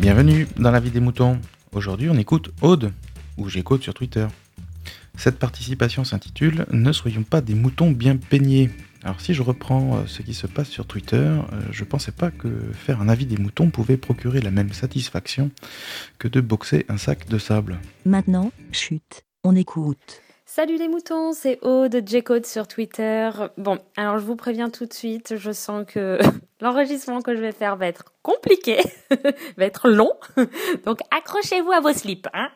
Bienvenue dans la vie des moutons. Aujourd'hui, on écoute Aude, ou j'écoute sur Twitter. Cette participation s'intitule Ne soyons pas des moutons bien peignés. Alors si je reprends euh, ce qui se passe sur Twitter, euh, je pensais pas que faire un avis des moutons pouvait procurer la même satisfaction que de boxer un sac de sable. Maintenant, chute, on écoute. Salut les moutons, c'est Aude J-Code sur Twitter. Bon, alors je vous préviens tout de suite, je sens que l'enregistrement que je vais faire va être compliqué, va être long. Donc accrochez-vous à vos slips. Hein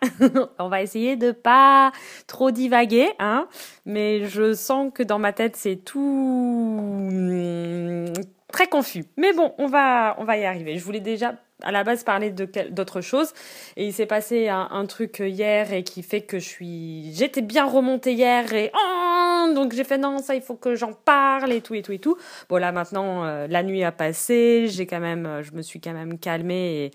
On va essayer de pas trop divaguer, hein mais je sens que dans ma tête c'est tout hum, très confus. Mais bon, on va, on va y arriver. Je voulais déjà à la base parler de d'autres choses et il s'est passé un, truc hier et qui fait que je suis j'étais bien remontée hier et oh, donc j'ai fait non ça il faut que j'en parle et tout et tout et tout. Bon là maintenant euh, la nuit a passé j'ai quand même je me suis quand même calmée et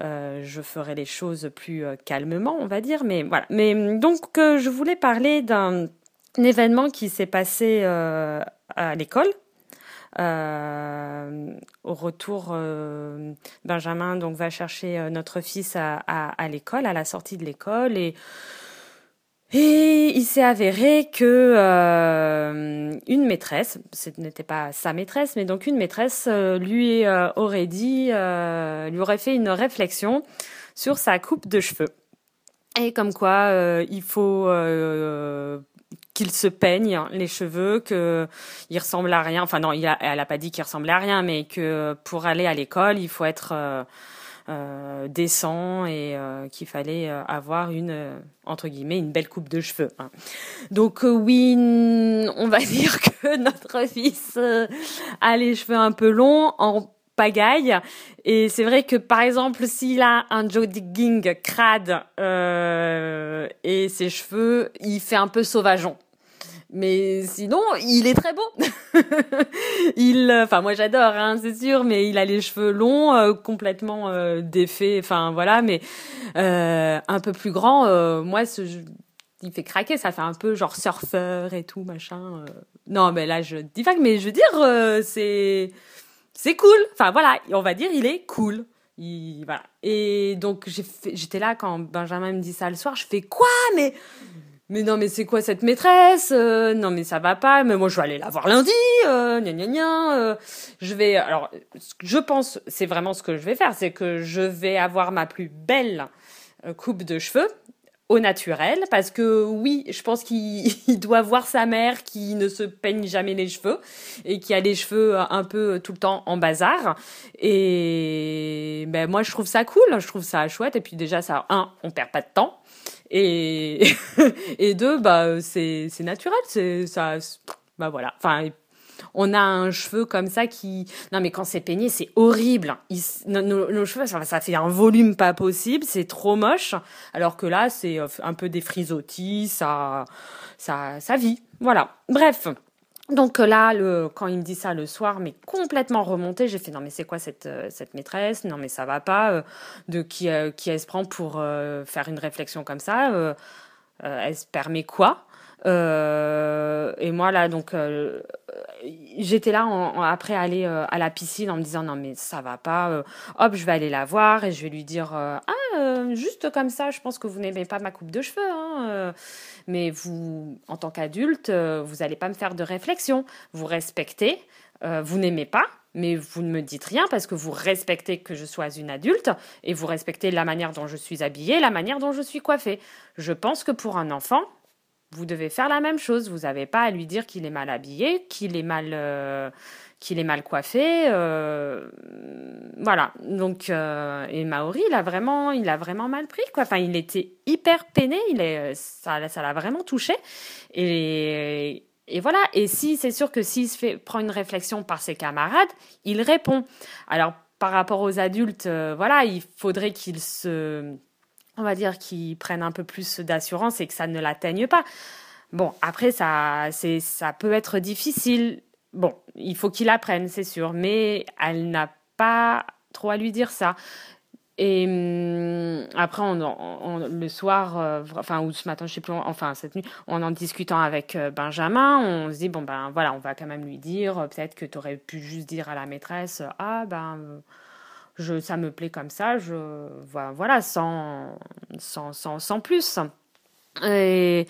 euh, je ferai les choses plus euh, calmement on va dire. Mais voilà. Mais donc je voulais parler d'un événement qui s'est passé à l'école. euh, au retour, euh, Benjamin donc va chercher euh, notre fils à, l'école, à la sortie de l'école et et il s'est avéré que une maîtresse, ce n'était pas sa maîtresse, mais donc une maîtresse lui aurait dit, lui aurait fait une réflexion sur sa coupe de cheveux. Et comme quoi, il faut qu'il se peigne les cheveux, que il ressemble à rien. Enfin non, il a, elle a pas dit qu'il ressemblait à rien, mais que pour aller à l'école, il faut être euh, euh décent et euh, qu'il fallait euh, avoir une entre guillemets une belle coupe de cheveux. Hein. Donc oui, on va dire que notre fils a les cheveux un peu longs en pagaille et c'est vrai que par exemple s'il a un Joe Digging crade euh, et ses cheveux il fait un peu sauvageon mais sinon, il est très beau. il, enfin moi j'adore, hein, c'est sûr, mais il a les cheveux longs, euh, complètement euh, défaits, enfin voilà, mais euh, un peu plus grand. Euh, moi, ce, il fait craquer, ça fait un peu genre surfeur et tout machin. Non, mais là je divague, mais je veux dire, c'est c'est cool. Enfin voilà, on va dire il est cool. Et donc j'étais là quand Benjamin me dit ça le soir, je fais quoi mais mais non mais c'est quoi cette maîtresse euh, non mais ça va pas mais moi je vais aller la voir lundi euh, gna gna gna euh. je vais alors je pense c'est vraiment ce que je vais faire c'est que je vais avoir ma plus belle euh, coupe de cheveux au naturel parce que oui je pense qu'il doit voir sa mère qui ne se peigne jamais les cheveux et qui a les cheveux un peu tout le temps en bazar. Et ben moi je trouve ça cool je trouve ça chouette. Et puis déjà ça un on perd pas de temps. Et et deux bah c'est c'est naturel c'est ça bah voilà. Enfin on a un cheveu comme ça qui non mais quand c'est peigné c'est horrible. Nos, cheveux ça, fait un volume pas possible c'est trop moche. Alors que là c'est euh, un peu des frisottis ça ça ça vit. Voilà. Bref. Donc euh, là, le, quand il me dit ça le soir, mais complètement remonté, j'ai fait non mais c'est quoi cette euh, cette maîtresse? Non mais ça va pas. De qui qui elle se prend pour faire une réflexion comme ça Elle se permet quoi? Et moi là donc j'étais là après aller à la piscine en me disant non mais ça va pas. hop je vais aller la voir et je vais lui dire ah juste comme ça je pense que vous n'aimez pas ma coupe de cheveux. Hein, mais vous, en tant qu'adulte, euh, vous n'allez pas me faire de réflexion. Vous respectez, euh, vous n'aimez pas, mais vous ne me dites rien parce que vous respectez que je sois une adulte et vous respectez la manière dont je suis habillée, la manière dont je suis coiffée. Je pense que pour un enfant, vous devez faire la même chose. Vous n'avez pas à lui dire qu'il est mal habillé, qu'il est mal, euh, qu'il est mal coiffé. Euh, voilà. Donc euh, et Maori, il a vraiment, il a vraiment mal pris quoi. Enfin, il était hyper peiné. Il est, ça, ça l'a vraiment touché. Et voilà. Et si c'est sûr que s'il fait prend une réflexion par ses camarades, il répond. Alors par rapport aux adultes, voilà, il faudrait qu'il se on va dire, qu'ils prennent un peu plus d'assurance et que ça ne l'atteigne pas. Bon, après, ça, c'est, ça peut être difficile. Bon, il faut qu'il apprenne, c'est sûr, mais elle n'a pas trop à lui dire ça. Et hum, après, on, le soir, euh, enfin, ou ce matin, je sais plus, enfin, cette nuit, en en discutant avec euh, Benjamin, on se dit, bon, ben voilà, on va quand même lui dire, euh, peut-être que tu aurais pu juste dire à la maîtresse, ah, ben je, ça me plaît comme ça, je, voilà, sans, sans, sans, sans plus. Et,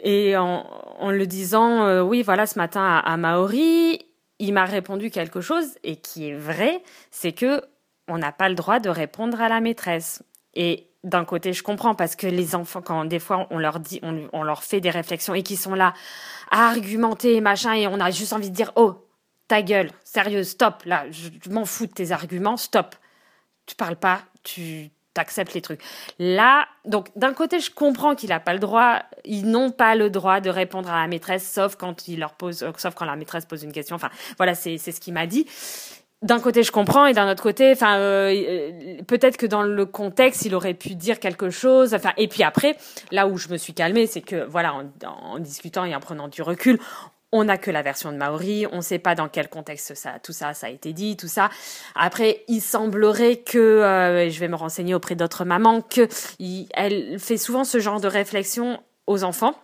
et en, en le disant, euh, oui, voilà, ce matin à, à Maori, il m'a répondu quelque chose et qui est vrai, c'est que on n'a pas le droit de répondre à la maîtresse. Et d'un côté, je comprends parce que les enfants, quand des fois on leur dit, on, on leur fait des réflexions et qui sont là à argumenter machin et on a juste envie de dire, oh, ta gueule, sérieux, stop, là, je, m'en fous de tes arguments, stop. Tu parles pas, tu acceptes les trucs. Là, donc d'un côté, je comprends qu'il n'a pas le droit, ils n'ont pas le droit de répondre à la maîtresse, sauf quand il leur pose, euh, sauf quand la maîtresse pose une question. Enfin, voilà, c'est c'est ce qu'il m'a dit. D'un côté, je comprends, et d'un autre côté, enfin, euh, euh, peut-être que dans le contexte, il aurait pu dire quelque chose. Enfin, et puis après, là où je me suis calmée, c'est que voilà, en, en discutant et en prenant du recul, on n'a que la version de Maori, on ne sait pas dans quel contexte ça, tout ça, ça a été dit, tout ça. Après, il semblerait que, euh, je vais me renseigner auprès d'autres mamans, que elle fait souvent ce genre de réflexion aux enfants.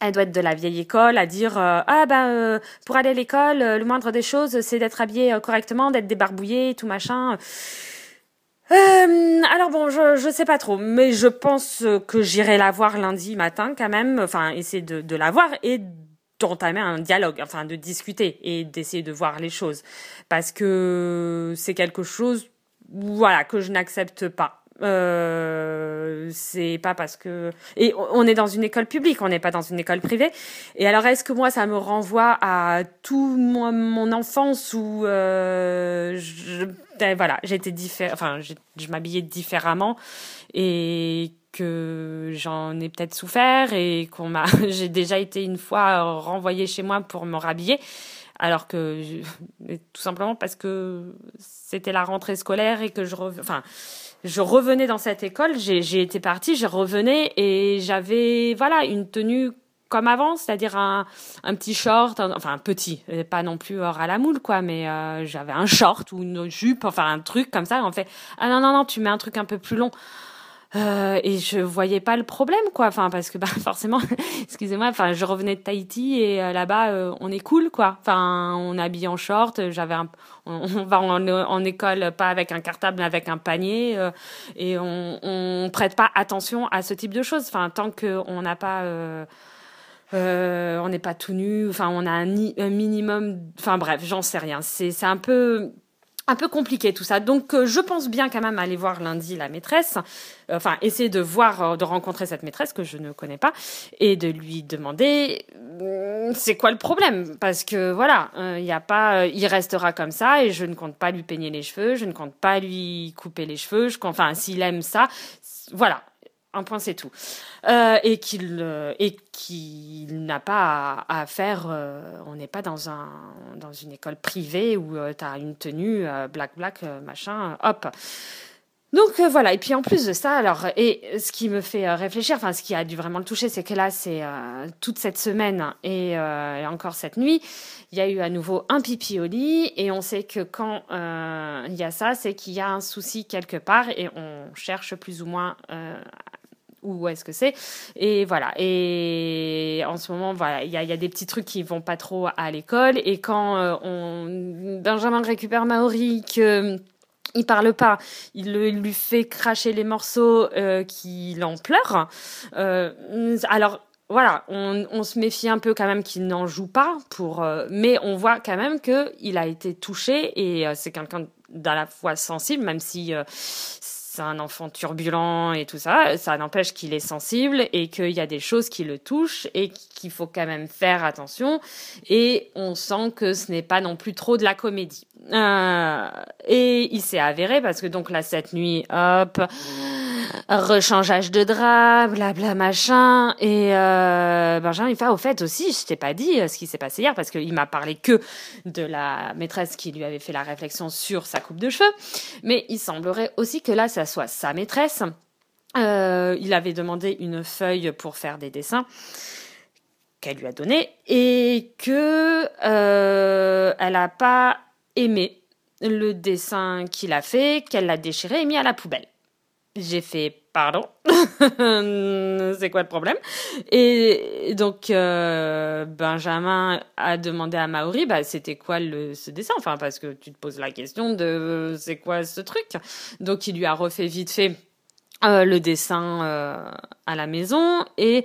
Elle doit être de la vieille école à dire euh, ah ben pour aller à l'école le moindre des choses c'est d'être habillé correctement d'être débarbouillé tout machin alors bon, je je sais pas trop, mais je pense que j'irai la voir lundi matin quand même, enfin essayer de, de la voir et d'entamer un dialogue, enfin de discuter et d'essayer de voir les choses, parce que c'est quelque chose, voilà, que je n'accepte pas. Euh, c'est pas parce que et on est dans une école publique, on n'est pas dans une école privée. Et alors est-ce que moi ça me renvoie à tout mon, enfance où euh, je, ben, voilà j'étais différent, enfin je m'habillais différemment et que j'en ai peut-être souffert et qu'on m'a j'ai déjà été une fois renvoyée chez moi pour me rhabiller alors que tout simplement parce que c'était la rentrée scolaire et que je enfin je revenais dans cette école j'ai été partie je revenais et j'avais voilà une tenue comme avant, c'est-à-dire un, un petit short, enfin un petit, pas non plus hors à la moule quoi, mais euh, j'avais un short ou une jupe, enfin un truc comme ça. En fait, ah non non non, tu mets un truc un peu plus long. Euh, et je voyais pas le problème quoi. Enfin parce que bah forcément excusez-moi enfin je revenais de Tahiti et euh, là-bas euh, on est cool quoi. Enfin on habille en short j'avais un on, va en, en, école pas avec un cartable mais avec un panier euh, et on, on prête pas attention à ce type de choses. Enfin tant que on n'a pas on n'est pas tout nu enfin on a un, un minimum enfin bref j'en sais rien. C'est un peu un peu compliqué tout ça. Donc euh, je pense bien quand même aller voir lundi la maîtresse, euh, enfin essayer de voir, euh, de rencontrer cette maîtresse que je ne connais pas et de lui demander c'est quoi le problème? Parce que voilà, il y a pas, il restera comme ça et je ne compte pas lui peigner les cheveux, je ne compte pas lui couper les cheveux, je, enfin s'il aime ça, voilà, un point c'est tout. Euh, et qu'il euh, et n'a pas à, faire euh, on n'est pas dans un dans une école privée où tu as une tenue black black machin hop. Donc voilà. Et puis en plus de ça alors et ce qui me fait réfléchir enfin ce qui a dû vraiment le toucher c'est que là c'est toute cette semaine et, et, encore cette nuit il y a eu à nouveau un pipi au lit et on sait que quand il y a ça c'est qu'il y a un souci quelque part et on cherche plus ou moins où est-ce que c'est. Et voilà. Et en ce moment, voilà, il y a, des petits trucs qui vont pas trop à l'école. Et quand euh, Benjamin récupère Maori, que il parle pas, il, lui fait cracher les morceaux, euh, qu'il en pleure. Euh, alors voilà, on, se méfie un peu quand même qu'il n'en joue pas pour, euh, mais on voit quand même que il a été touché et euh, c'est quelqu'un d'à la fois sensible, même si c'est un enfant turbulent et tout ça, ça n'empêche qu'il est sensible et qu'il y a des choses qui le touchent et qu'il faut quand même faire attention. Et on sent que ce n'est pas non plus trop de la comédie. Euh, et il s'est avéré parce que donc là cette nuit, hop, rechangeage de drap, blabla machin. Et euh, Benjamin il fait au fait aussi, je t'ai pas dit euh, ce qui s'est passé hier parce qu'il m'a parlé que de la maîtresse qui lui avait fait la réflexion sur sa coupe de cheveux. Mais il semblerait aussi que là, ça soit sa maîtresse. Euh, il avait demandé une feuille pour faire des dessins qu'elle lui a donné et que euh, elle a pas aimé le dessin qu'il a fait, qu'elle l'a déchiré et mis à la poubelle. J'ai fait pardon, c'est quoi le problème? Et donc euh, Benjamin a demandé à Maori, bah c'était quoi le, ce dessin? Enfin parce que tu te poses la question de c'est quoi ce truc? Donc il lui a refait vite fait euh, le dessin euh, à la maison et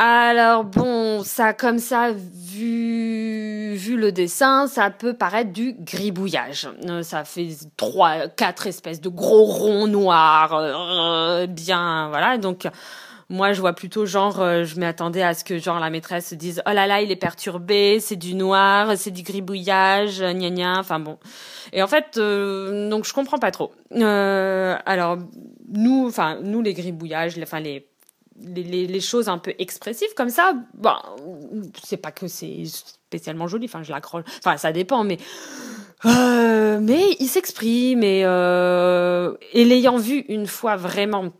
alors bon, ça comme ça, vu, vu le dessin, ça peut paraître du gribouillage. Euh, ça fait trois, quatre espèces de gros ronds noirs, euh, bien, voilà. Donc moi, je vois plutôt genre, euh, je m'attendais à ce que genre la maîtresse se dise, oh là là, il est perturbé, c'est du noir, c'est du gribouillage, gna gna. Enfin bon. Et en fait, donc je comprends pas trop. alors nous, enfin nous les gribouillages, enfin les, les, choses un peu expressives comme ça, bon, c'est pas que c'est spécialement joli, enfin je l'accroche, enfin ça dépend, mais euh, mais il s'exprime et, euh, et l'ayant vu une fois vraiment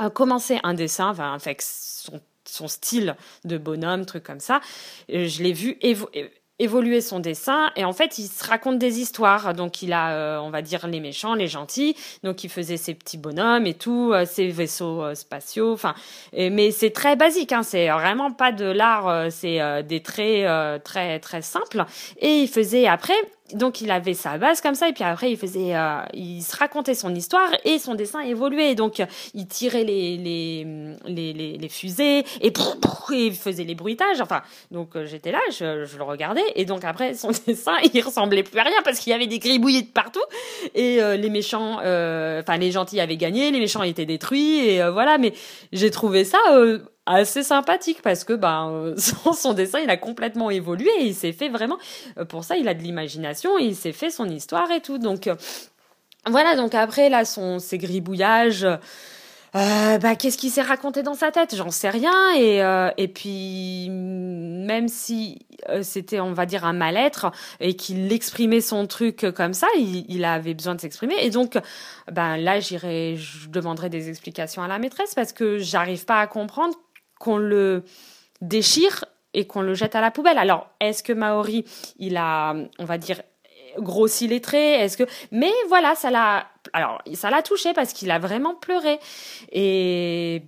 euh, commencer un dessin, enfin avec son, son style de bonhomme, truc comme ça, je l'ai vu évoluer son dessin et en fait il se raconte des histoires. Donc il a euh, on va dire les méchants les gentils. Donc il faisait ses petits bonhommes et tout euh, ses vaisseaux euh, spatiaux. Enfin mais c'est très basique hein, c'est vraiment pas de l'art c'est des traits très très simples. Et il faisait après donc il avait sa base comme ça et puis après il faisait euh, il se racontait son histoire et son dessin évoluait. Donc il tirait les les les, les, fusées et, il faisait les bruitages. Enfin donc euh, j'étais là je, je, le regardais et donc après son dessin il ressemblait plus à rien parce qu'il y avait des gribouillis de partout. Et euh, les méchants enfin les gentils avaient gagné les méchants étaient détruits et voilà. Mais j'ai trouvé ça assez sympathique parce que ben son, son, dessin il a complètement évolué et il s'est fait vraiment euh, pour ça il a de l'imagination il s'est fait son histoire et tout donc euh, voilà donc après là son ses gribouillages euh, bah, qu'est-ce qui s'est raconté dans sa tête? J'en sais rien. Et, euh, et puis, même si c'était, on va dire, un mal-être et qu'il exprimait son truc comme ça, il, il avait besoin de s'exprimer. Et donc, ben là, j'irai, je demanderai des explications à la maîtresse parce que j'arrive pas à comprendre qu'on le déchire et qu'on le jette à la poubelle. Alors, est-ce que Maori, il a, on va dire, grossi les traits? Est-ce que, mais voilà, ça l'a, touché parce qu'il a vraiment pleuré et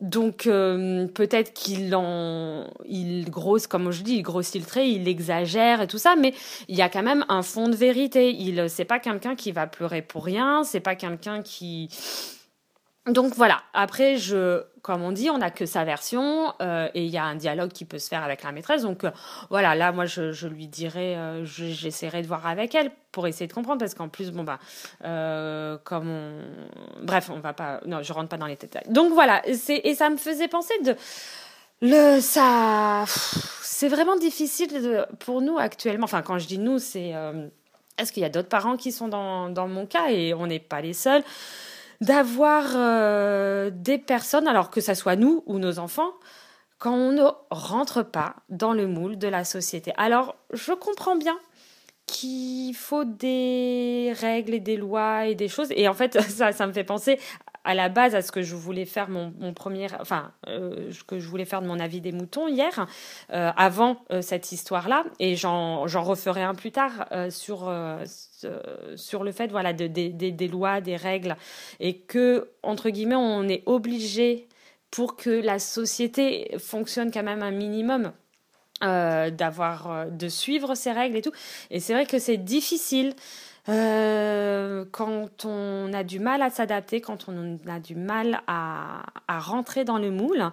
donc euh, peut-être qu'il en, il grosse, comme je dis, il grossit le trait, il exagère et tout ça, mais il y a quand même un fond de vérité. Il, c'est pas quelqu'un qui va pleurer pour rien, c'est pas quelqu'un qui donc voilà, après, je, comme on dit, on n'a que sa version euh, et il y a un dialogue qui peut se faire avec la maîtresse. Donc euh, voilà, là, moi, je, lui dirais, euh, j'essaierai de voir avec elle pour essayer de comprendre parce qu'en plus, bon, bah, comme on. Bref, on va pas. Non, je rentre pas dans les détails. Donc voilà, et ça me faisait penser de. Le, ça. C'est vraiment difficile pour nous actuellement. Enfin, quand je dis nous, c'est. Est-ce qu'il y a d'autres parents qui sont dans, dans mon cas et on n'est pas les seuls? D'avoir euh, des personnes, alors que ça soit nous ou nos enfants, quand on ne rentre pas dans le moule de la société. Alors, je comprends bien qu'il faut des règles et des lois et des choses. Et en fait, ça, ça me fait penser à la base à ce que je voulais faire mon, premier, enfin, euh, ce que je voulais faire de mon avis des moutons hier, euh, avant euh, cette histoire-là, et j'en referai un plus tard sur sur le fait, voilà, de, des lois, des règles, et que entre guillemets, on est obligé pour que la société fonctionne quand même un minimum. d'avoir de suivre ces règles et tout et c'est vrai que c'est difficile euh, quand on a du mal à s'adapter, quand on a du mal à, à, rentrer dans le moule.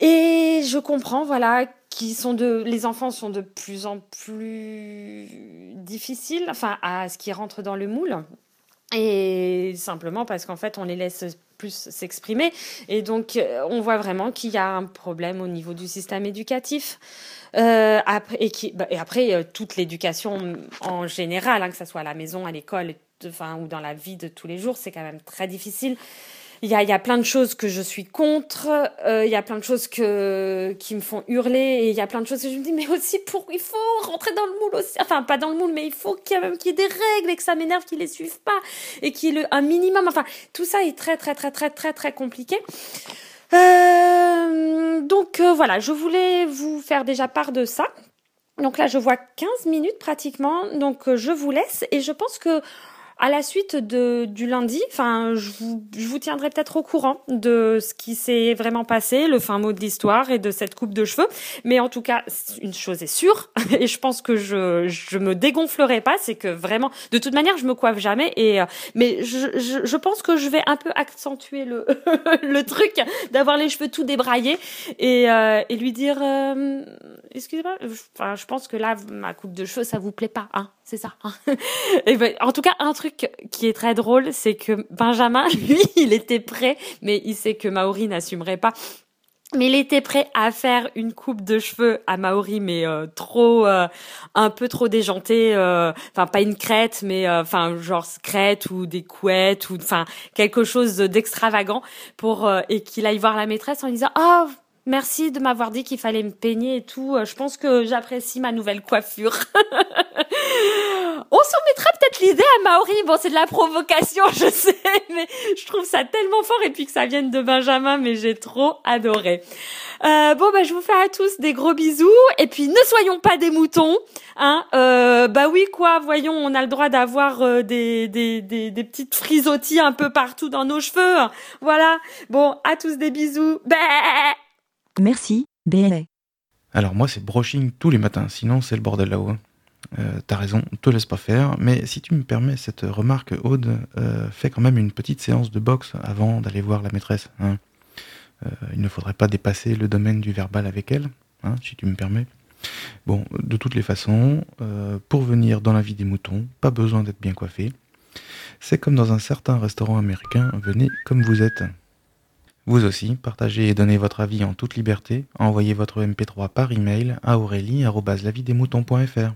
Et je comprends, voilà, qui sont de, les enfants sont de plus en plus difficiles, enfin, à ce qui rentre dans le moule. Et simplement parce qu'en fait, on les laisse plus s'exprimer. Et donc, on voit vraiment qu'il y a un problème au niveau du système éducatif. Euh, bah, et après, euh, toute l'éducation en général, hein, que ce soit à la maison, à l'école, enfin, ou dans la vie de tous les jours, c'est quand même très difficile. Il y a, plein de choses que je suis contre, euh, il y a plein de choses qui me font hurler, et il y a plein de choses que je me dis, mais aussi, pour, il faut rentrer dans le moule aussi. Enfin, pas dans le moule, mais il faut qu'il y, ait, des règles et que ça m'énerve qu'ils les suivent pas, et qu'il y ait un minimum. Enfin, tout ça est très, très, très, très, très, très compliqué. Euh, donc euh, voilà, je voulais vous faire déjà part de ça. Donc là, je vois 15 minutes pratiquement, donc euh, je vous laisse et je pense que à la suite du lundi, enfin, je vous, tiendrai peut-être au courant de ce qui s'est vraiment passé, le fin mot de l'histoire et de cette coupe de cheveux. Mais en tout cas, une chose est sûre, et je pense que je, je me dégonflerai pas, c'est que vraiment, de toute manière, je me coiffe jamais. Et euh, mais je, je, je pense que je vais un peu accentuer le, truc d'avoir les cheveux tout débraillés et, euh, et lui dire, euh, excusez-moi, je pense que là, ma coupe de cheveux, ça vous plaît pas, hein c'est ça. Hein ben, en tout cas, un truc qui est très drôle, c'est que Benjamin, lui, il était prêt, mais il sait que Maori n'assumerait pas. Mais il était prêt à faire une coupe de cheveux à Maori, mais euh, trop, euh, un peu trop déjantée. euh, Enfin, pas une crête, mais enfin genre crête ou des couettes ou enfin quelque chose d'extravagant pour et qu'il aille voir la maîtresse en disant oh Merci de m'avoir dit qu'il fallait me peigner et tout. Je pense que j'apprécie ma nouvelle coiffure. On soumettra peut-être l'idée à Maori. Bon, c'est de la provocation, je sais, mais je trouve ça tellement fort et puis que ça vienne de Benjamin, mais j'ai trop adoré. Euh, bon, bah, je vous fais à tous des gros bisous et puis ne soyons pas des moutons, hein. Euh, bah oui, quoi. Voyons, on a le droit d'avoir euh, des, des, des, des petites frisottis un peu partout dans nos cheveux. Voilà. Bon, à tous des bisous. Bah Merci, BLA. Alors moi c'est brushing tous les matins, sinon c'est le bordel là-haut. hein. Euh, T'as raison, te laisse pas faire, mais si tu me permets cette remarque, Aude, euh, fais quand même une petite séance de boxe avant d'aller voir la maîtresse. hein. Euh, il ne faudrait pas dépasser le domaine du verbal avec elle, hein, si tu me permets. Bon, de toutes les façons, pour venir dans la vie des moutons, pas besoin d'être bien coiffé. C'est comme dans un certain restaurant américain, venez comme vous êtes. Vous aussi, partagez et donnez votre avis en toute liberté. Envoyez votre MP3 par email à aurélie.lavidesmoutons.fr.